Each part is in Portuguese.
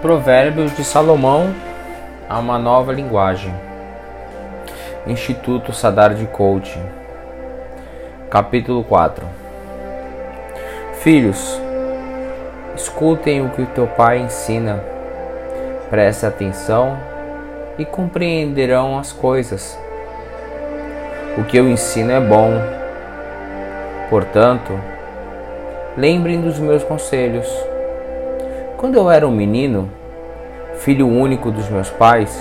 Provérbios de Salomão a uma nova linguagem. Instituto Sadar de Coaching. Capítulo 4. Filhos, escutem o que teu pai ensina. Preste atenção e compreenderão as coisas. O que eu ensino é bom. Portanto, lembrem dos meus conselhos quando eu era um menino, filho único dos meus pais,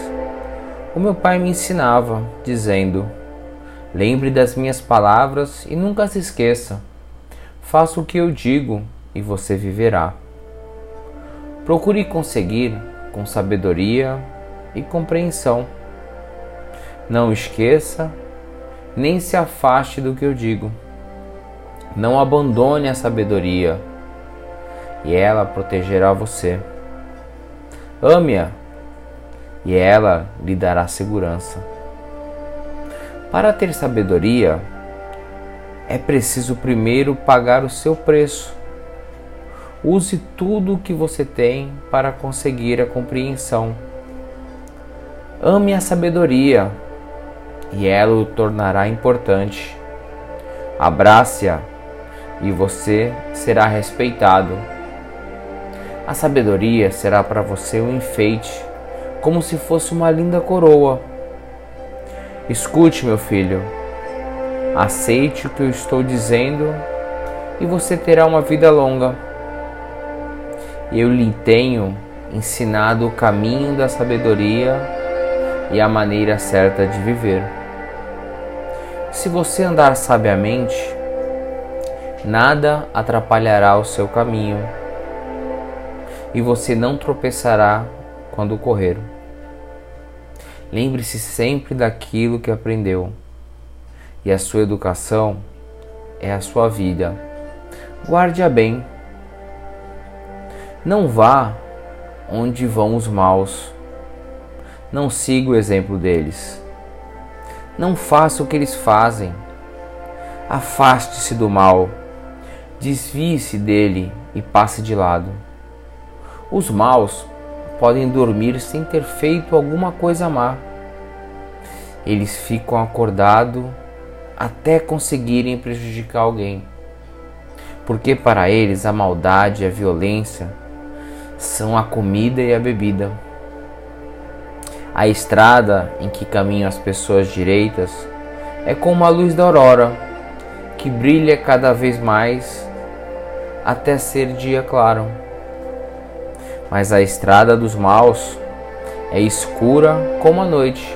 o meu pai me ensinava, dizendo: Lembre das minhas palavras e nunca se esqueça. Faça o que eu digo e você viverá. Procure conseguir com sabedoria e compreensão. Não esqueça, nem se afaste do que eu digo. Não abandone a sabedoria e ela protegerá você. Ame-a e ela lhe dará segurança. Para ter sabedoria, é preciso primeiro pagar o seu preço. Use tudo o que você tem para conseguir a compreensão. Ame a sabedoria e ela o tornará importante. Abrace-a e você será respeitado. A sabedoria será para você um enfeite, como se fosse uma linda coroa. Escute, meu filho, aceite o que eu estou dizendo e você terá uma vida longa. Eu lhe tenho ensinado o caminho da sabedoria e a maneira certa de viver. Se você andar sabiamente, nada atrapalhará o seu caminho e você não tropeçará quando correr. Lembre-se sempre daquilo que aprendeu, e a sua educação é a sua vida. Guarde-a bem. Não vá onde vão os maus. Não siga o exemplo deles. Não faça o que eles fazem. Afaste-se do mal. Desvie-se dele e passe de lado. Os maus podem dormir sem ter feito alguma coisa má. Eles ficam acordados até conseguirem prejudicar alguém. Porque para eles a maldade e a violência são a comida e a bebida. A estrada em que caminham as pessoas direitas é como a luz da aurora, que brilha cada vez mais até ser dia claro mas a estrada dos maus é escura como a noite.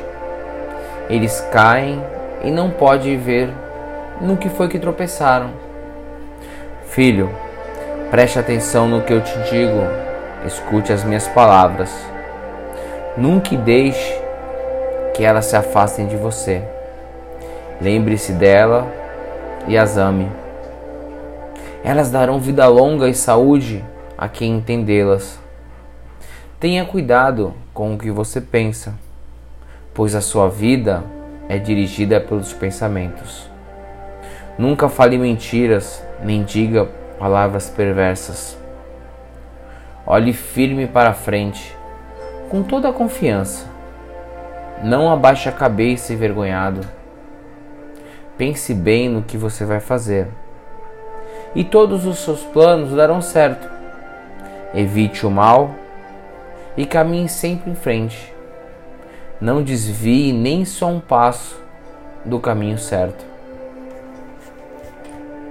Eles caem e não pode ver no que foi que tropeçaram. Filho, preste atenção no que eu te digo, escute as minhas palavras. Nunca deixe que elas se afastem de você. Lembre-se dela e as ame. Elas darão vida longa e saúde a quem entendê-las. Tenha cuidado com o que você pensa, pois a sua vida é dirigida pelos pensamentos. Nunca fale mentiras, nem diga palavras perversas. Olhe firme para frente, com toda a confiança. Não abaixe a cabeça envergonhado. Pense bem no que você vai fazer. E todos os seus planos darão certo. Evite o mal e caminhe sempre em frente. Não desvie nem só um passo do caminho certo.